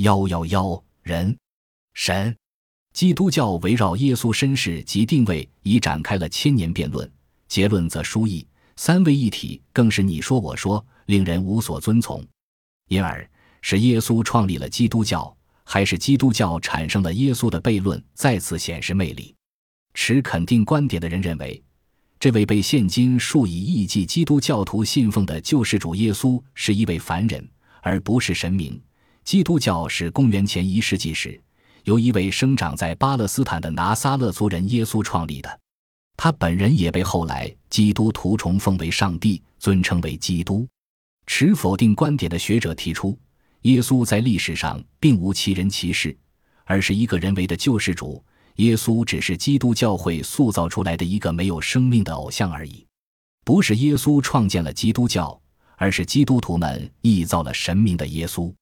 幺幺幺人神，基督教围绕耶稣身世及定位已展开了千年辩论，结论则殊异，三位一体更是你说我说，令人无所遵从。因而，是耶稣创立了基督教，还是基督教产生了耶稣的悖论，再次显示魅力。持肯定观点的人认为，这位被现今数以亿计基督教徒信奉的救世主耶稣是一位凡人，而不是神明。基督教是公元前一世纪时，由一位生长在巴勒斯坦的拿撒勒族人耶稣创立的。他本人也被后来基督徒崇奉为上帝，尊称为基督。持否定观点的学者提出，耶稣在历史上并无其人其事，而是一个人为的救世主。耶稣只是基督教会塑造出来的一个没有生命的偶像而已。不是耶稣创建了基督教，而是基督徒们臆造了神明的耶稣。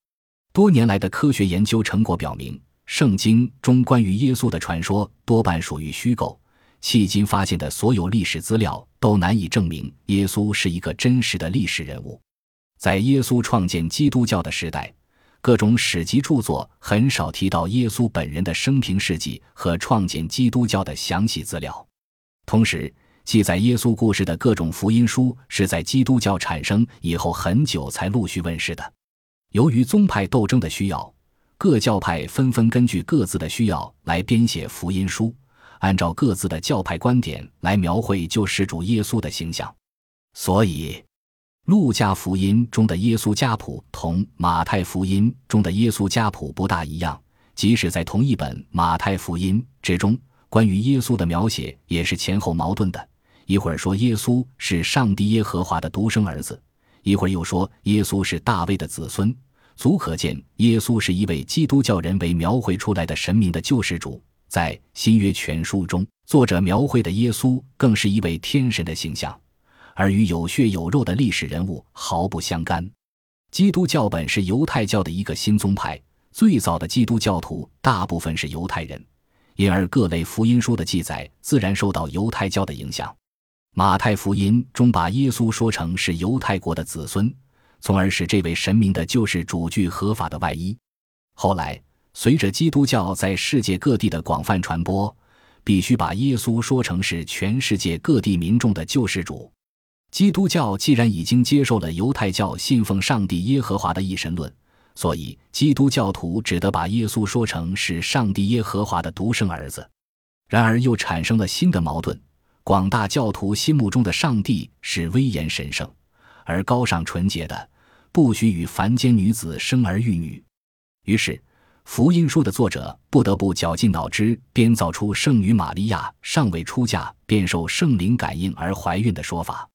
多年来的科学研究成果表明，圣经中关于耶稣的传说多半属于虚构。迄今发现的所有历史资料都难以证明耶稣是一个真实的历史人物。在耶稣创建基督教的时代，各种史籍著作很少提到耶稣本人的生平事迹和创建基督教的详细资料。同时，记载耶稣故事的各种福音书是在基督教产生以后很久才陆续问世的。由于宗派斗争的需要，各教派纷纷根据各自的需要来编写福音书，按照各自的教派观点来描绘救世主耶稣的形象。所以，路加福音中的耶稣家谱同马太福音中的耶稣家谱不大一样。即使在同一本马太福音之中，关于耶稣的描写也是前后矛盾的。一会儿说耶稣是上帝耶和华的独生儿子。一会儿又说耶稣是大卫的子孙，足可见耶稣是一位基督教人为描绘出来的神明的救世主。在新约全书中，作者描绘的耶稣更是一位天神的形象，而与有血有肉的历史人物毫不相干。基督教本是犹太教的一个新宗派，最早的基督教徒大部分是犹太人，因而各类福音书的记载自然受到犹太教的影响。马太福音中把耶稣说成是犹太国的子孙，从而使这位神明的救世主具合法的外衣。后来，随着基督教在世界各地的广泛传播，必须把耶稣说成是全世界各地民众的救世主。基督教既然已经接受了犹太教信奉上帝耶和华的一神论，所以基督教徒只得把耶稣说成是上帝耶和华的独生儿子。然而，又产生了新的矛盾。广大教徒心目中的上帝是威严神圣，而高尚纯洁的，不许与凡间女子生儿育女。于是，福音书的作者不得不绞尽脑汁编造出圣女玛利亚尚未出嫁便受圣灵感应而怀孕的说法。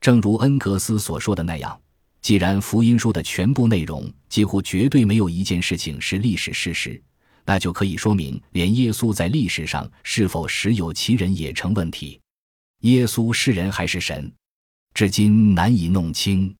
正如恩格斯所说的那样，既然福音书的全部内容几乎绝对没有一件事情是历史事实，那就可以说明，连耶稣在历史上是否实有其人也成问题。耶稣是人还是神，至今难以弄清。